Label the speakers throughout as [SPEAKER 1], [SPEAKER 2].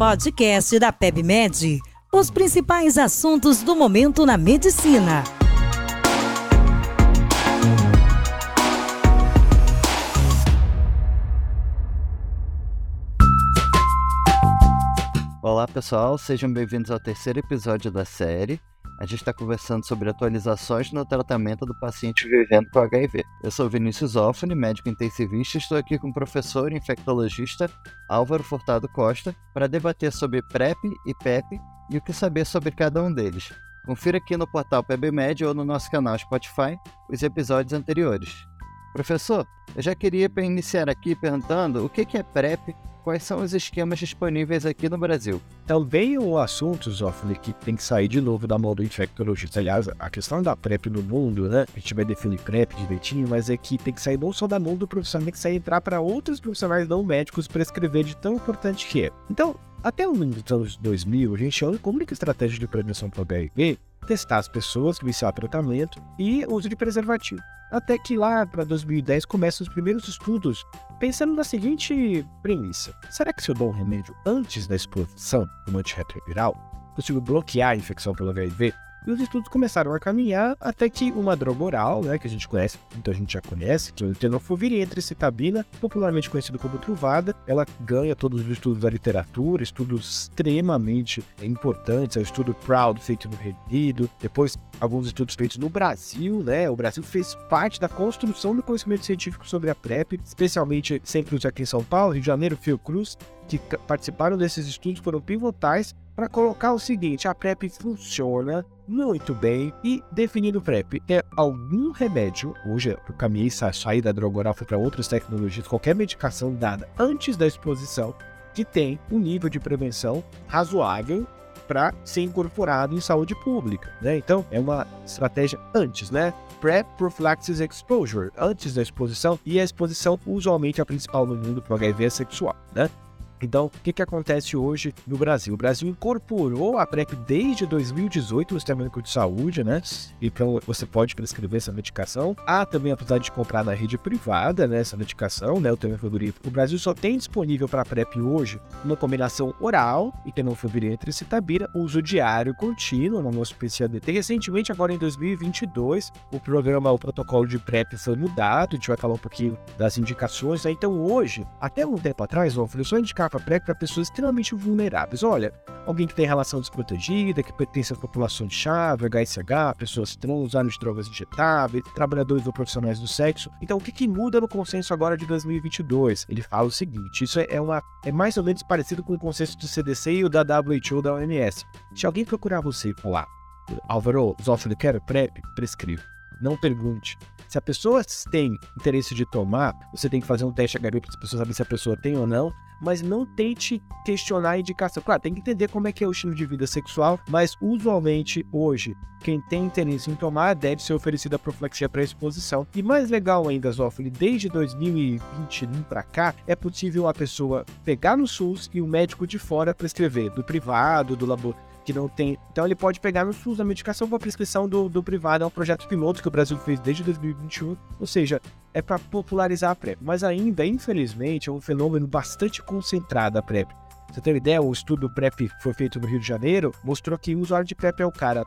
[SPEAKER 1] podcast da PebMed. Os principais assuntos do momento na medicina.
[SPEAKER 2] Olá pessoal, sejam bem-vindos ao terceiro episódio da série. A gente está conversando sobre atualizações no tratamento do paciente vivendo com HIV. Eu sou Vinícius Offani, médico intensivista, e estou aqui com o professor infectologista Álvaro Furtado Costa para debater sobre PrEP e PEP e o que saber sobre cada um deles. Confira aqui no portal PebMed ou no nosso canal Spotify os episódios anteriores. Professor, eu já queria iniciar aqui perguntando o que é PrEP quais são os esquemas disponíveis aqui no Brasil.
[SPEAKER 3] Também um assunto, Zófilo, que tem que sair de novo da mão do infectologista. Aliás, a questão da PrEP no mundo, né? A gente vai definir PrEP direitinho, mas é que tem que sair não só da mão do profissional, tem que sair entrar para outros profissionais não médicos prescrever de tão importante que é. Então, até os anos 2000, a gente olha como única estratégia de prevenção para o HIV testar as pessoas que iniciar tratamento e uso de preservativo. Até que lá para 2010 começam os primeiros estudos pensando na seguinte premissa: será que se eu dou um remédio antes da exposição do antirretroviral, consigo bloquear a infecção pelo HIV? E os estudos começaram a caminhar até que uma droga oral, né, que a gente conhece, muita gente já conhece, que é o tenofovir entre citabina, popularmente conhecido como Truvada, ela ganha todos os estudos da literatura, estudos extremamente importantes, é o estudo Proud feito no Reino Unido, depois alguns estudos feitos no Brasil, né, o Brasil fez parte da construção do conhecimento científico sobre a PrEP, especialmente sempre aqui em São Paulo, Rio de Janeiro, Fiocruz, que participaram desses estudos foram pivotais para colocar o seguinte: a PrEP funciona muito bem e definindo PrEP é algum remédio, hoje eu caminhei sair da droga oral para outras tecnologias, qualquer medicação dada antes da exposição que tem um nível de prevenção razoável para ser incorporado em saúde pública, né? Então, é uma estratégia antes, né? Prep Prophylaxis Exposure, antes da exposição, e a exposição usualmente é a principal no mundo para HIV sexual, né? Então, o que, que acontece hoje no Brasil? O Brasil incorporou a PrEP desde 2018 no Sistema Único de Saúde, né? Então, você pode prescrever essa medicação. Há também a possibilidade de comprar na rede privada, né? Essa medicação, né? O tenofovir. O Brasil só tem disponível para PrEP hoje uma combinação oral e tenofovir entre citabira, uso diário contínuo no nosso PCADT. Recentemente, agora em 2022, o programa, o protocolo de PrEP foi mudado. A gente vai falar um pouquinho das indicações. Né? Então, hoje, até um tempo atrás, eu só indicar para pessoas extremamente vulneráveis. Olha, alguém que tem relação desprotegida, que pertence à população de chave, HSH, pessoas trans, usuários de drogas injetáveis, trabalhadores ou profissionais do sexo. Então, o que, que muda no consenso agora de 2022? Ele fala o seguinte: isso é, uma, é mais ou menos parecido com o consenso do CDC e o da WHO da OMS. Se alguém procurar você e falar, Álvaro, Zófilo, quero PrEP, prescreve. Não pergunte. Se a pessoa tem interesse de tomar, você tem que fazer um teste HIV para as pessoas saberem se a pessoa tem ou não, mas não tente questionar a indicação. Claro, tem que entender como é que é o estilo de vida sexual, mas usualmente hoje, quem tem interesse em tomar deve ser oferecida a profilaxia para exposição. E mais legal ainda, Zófilo, desde 2021 para cá, é possível a pessoa pegar no SUS e o médico de fora prescrever, do privado, do laboratório que não tem. Então ele pode pegar no SUS a medicação com a prescrição do, do privado. É um projeto piloto que o Brasil fez desde 2021. Ou seja, é para popularizar a PrEP. Mas ainda, infelizmente, é um fenômeno bastante concentrado a PrEP. Você tem uma ideia? O estudo PrEP foi feito no Rio de Janeiro mostrou que o usuário de PrEP é o cara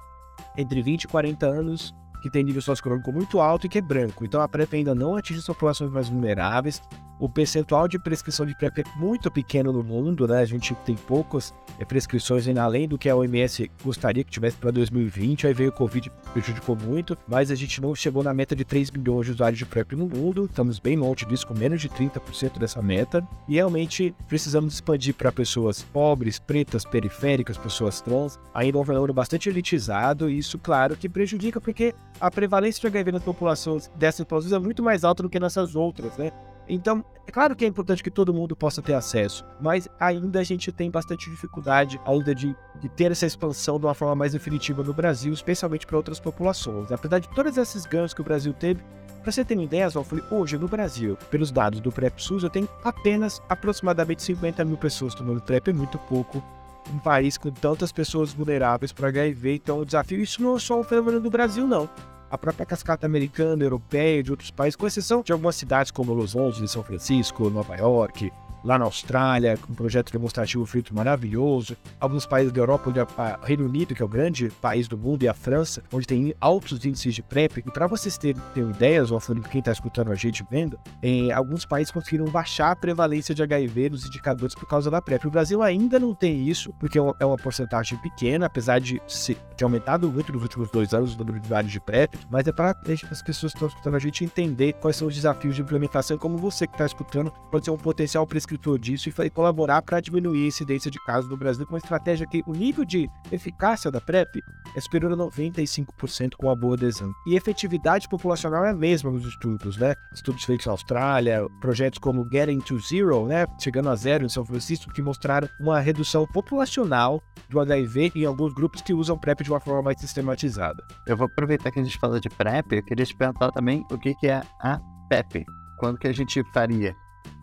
[SPEAKER 3] entre 20 e 40 anos que tem nível socioeconômico muito alto e que é branco. Então a PrEP ainda não atinge as populações mais vulneráveis. O percentual de prescrição de PrEP é muito pequeno no mundo, né? A gente tem poucas é, prescrições ainda além do que a OMS gostaria que tivesse para 2020. Aí veio o Covid, prejudicou muito, mas a gente não chegou na meta de 3 milhões de usuários de PrEP no mundo. Estamos bem longe disso, com menos de 30% dessa meta. E realmente precisamos expandir para pessoas pobres, pretas, periféricas, pessoas trans. Ainda é um fenômeno bastante elitizado, e isso, claro, que prejudica porque a prevalência de HIV nas populações dessas populações é muito mais alta do que nessas outras, né? Então, é claro que é importante que todo mundo possa ter acesso, mas ainda a gente tem bastante dificuldade ainda de, de ter essa expansão de uma forma mais definitiva no Brasil, especialmente para outras populações. Apesar de todos esses ganhos que o Brasil teve, para você ter uma ideia, Zófoli, hoje no Brasil, pelos dados do PrEP-SUS, eu tenho apenas aproximadamente 50 mil pessoas tomando PrEP, é muito pouco. Um país com tantas pessoas vulneráveis para HIV, então o desafio, isso não é só um fenômeno do Brasil, não a própria cascata americana, europeia, de outros países, com exceção de algumas cidades como Los Angeles, São Francisco, Nova York, lá na Austrália, com um projeto demonstrativo feito maravilhoso. Alguns países da Europa, onde a, Reino Unido, que é o grande país do mundo, e a França, onde tem altos índices de PrEP. E para vocês terem, terem ideias, ou quem está escutando a gente vendo, em alguns países conseguiram baixar a prevalência de HIV nos indicadores por causa da PrEP. O Brasil ainda não tem isso, porque é uma, é uma porcentagem pequena, apesar de se, ter aumentado muito nos últimos dois anos o número de usuários de PrEP, mas é para as pessoas que estão escutando a gente entender quais são os desafios de implementação, como você que está escutando pode ser um potencial prescritor disso e colaborar para diminuir a incidência de casos no Brasil com uma estratégia que o nível de eficácia da PrEP é superior a 95% com a boa adesão. E efetividade populacional é a mesma nos estudos, né? Estudos feitos na Austrália, projetos como Getting to Zero, né? Chegando a zero em São Francisco, que mostraram uma redução populacional do HIV em alguns grupos que usam PrEP de uma forma mais sistematizada.
[SPEAKER 2] Eu vou aproveitar que a gente fala de PrEP, eu queria te perguntar também o que é a PEP. Quando que a gente faria?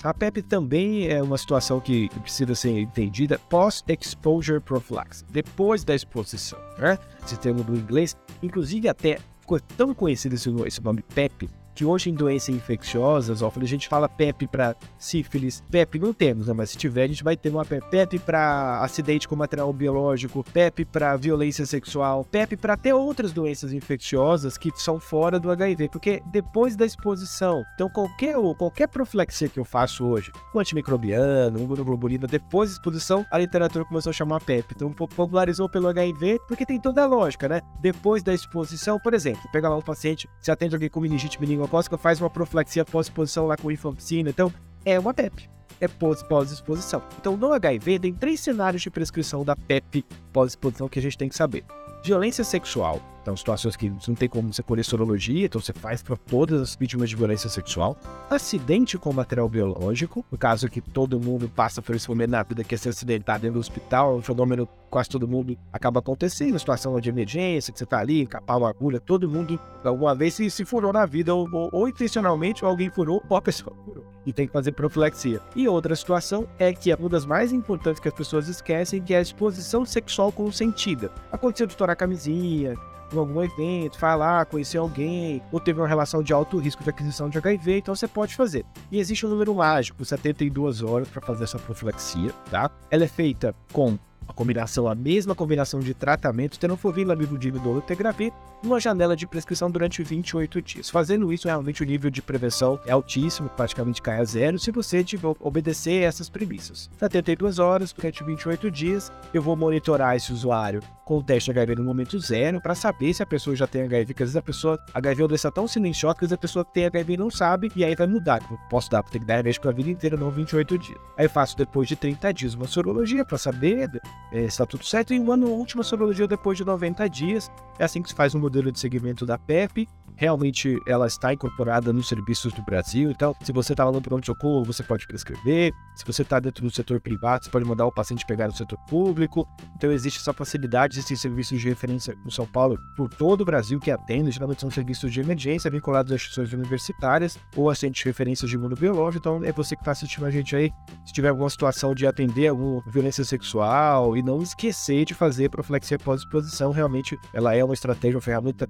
[SPEAKER 3] A PEP também é uma situação que precisa ser entendida pós-exposure prophylaxis, depois da exposição, né? Esse termo do inglês, inclusive até ficou tão conhecido esse nome PEP, que hoje em doenças infecciosas, ó, a gente fala PEP para sífilis, PEP não temos, né? mas se tiver a gente vai ter uma PEP, PEP para acidente com material biológico, PEP para violência sexual, PEP para até outras doenças infecciosas que são fora do HIV, porque depois da exposição, então qualquer qualquer profilaxia que eu faço hoje, um antimicrobiano, um imunoglobulina, depois da exposição, a literatura começou a chamar PEP, então popularizou pelo HIV, porque tem toda a lógica, né? Depois da exposição, por exemplo, pega lá um paciente, se atende alguém com meningite meningocócica, que faz uma profilaxia pós-exposição lá com infampicina. Então, é uma PEP. É pós-exposição. Então, no HIV, tem três cenários de prescrição da PEP pós-exposição que a gente tem que saber. Violência sexual. Então, situações que não tem como você colher sorologia, então você faz para todas as vítimas de violência sexual. Acidente com material biológico, no caso que todo mundo passa por esse momento na vida que é ser acidentado dentro do hospital, é um fenômeno quase todo mundo acaba acontecendo, situação de emergência, que você tá ali, capar uma agulha, todo mundo alguma vez se, se furou na vida, ou, ou, ou intencionalmente ou alguém furou, ou a pessoa furou. E tem que fazer profilaxia. E outra situação é que é uma das mais importantes que as pessoas esquecem, que é a exposição sexual consentida. Aconteceu de camisinha, em algum evento, falar, conhecer alguém, ou teve uma relação de alto risco de aquisição de HIV, então você pode fazer. E existe um número mágico, 72 horas para fazer essa profilaxia, tá? Ela é feita com a combinação, a mesma combinação de tratamento, tenofovir, lamivudine e dolutegravir, numa janela de prescrição durante 28 dias. Fazendo isso, realmente o nível de prevenção é altíssimo, praticamente cai a zero, se você tiver, obedecer essas premissas. 72 horas, durante 28 dias, eu vou monitorar esse usuário com o teste HIV no momento zero para saber se a pessoa já tem HIV, porque às vezes a pessoa, HIV é uma doença tão silenciosa que às vezes a pessoa tem HIV e não sabe, e aí vai mudar. Eu posso dar, ter que dar HIV para a vida inteira, não 28 dias. Aí eu faço depois de 30 dias uma sorologia para saber é, se está tudo certo, e uma última sorologia depois de 90 dias. É assim que se faz um modelo de segmento da PEP realmente ela está incorporada nos serviços do Brasil. Então, se você está lá no pronto-socorro, você pode prescrever. Se você está dentro do setor privado, você pode mandar o paciente pegar no setor público. Então, existe essa facilidade, existem serviços de referência no São Paulo por todo o Brasil que atendem. Geralmente são serviços de emergência vinculados a instituições universitárias ou a centros de referência de mundo biológico. Então, é você que está assistindo a gente aí. Se tiver alguma situação de atender alguma violência sexual e não esquecer de fazer profilaxia pós-exposição, realmente ela é uma estratégia, uma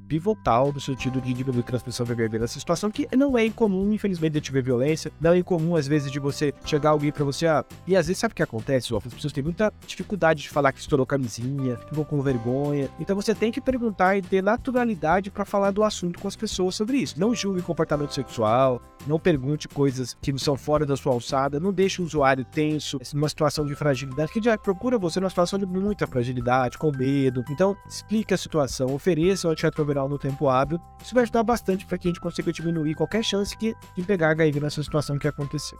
[SPEAKER 3] pivotal no sentido de diminuir a transmissão do HIV nessa situação, que não é incomum, infelizmente, de tiver violência, não é incomum, às vezes, de você chegar alguém pra você, ah, e às vezes, sabe o que acontece, As pessoas têm muita dificuldade de falar que estourou camisinha, ficam com vergonha, então você tem que perguntar e ter naturalidade para falar do assunto com as pessoas sobre isso. Não julgue comportamento sexual, não pergunte coisas que não são fora da sua alçada, não deixe o usuário tenso, numa situação de fragilidade, que já procura você numa situação de muita fragilidade, com medo. Então, explique a situação, ofereça o antirretroviral no tempo hábil. Isso vai ajudar bastante para que a gente consiga diminuir qualquer chance que, de pegar HIV nessa situação que aconteceu.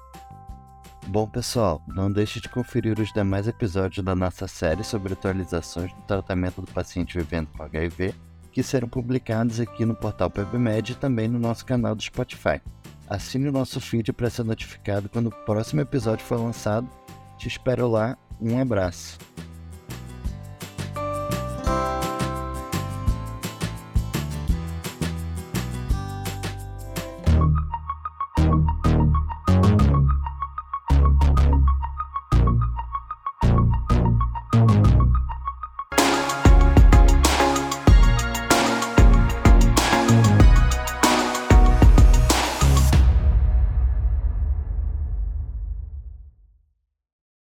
[SPEAKER 2] Bom, pessoal, não deixe de conferir os demais episódios da nossa série sobre atualizações do tratamento do paciente vivendo com HIV, que serão publicados aqui no portal PubMed e também no nosso canal do Spotify. Assine o nosso feed para ser notificado quando o próximo episódio for lançado. Te espero lá. Um abraço.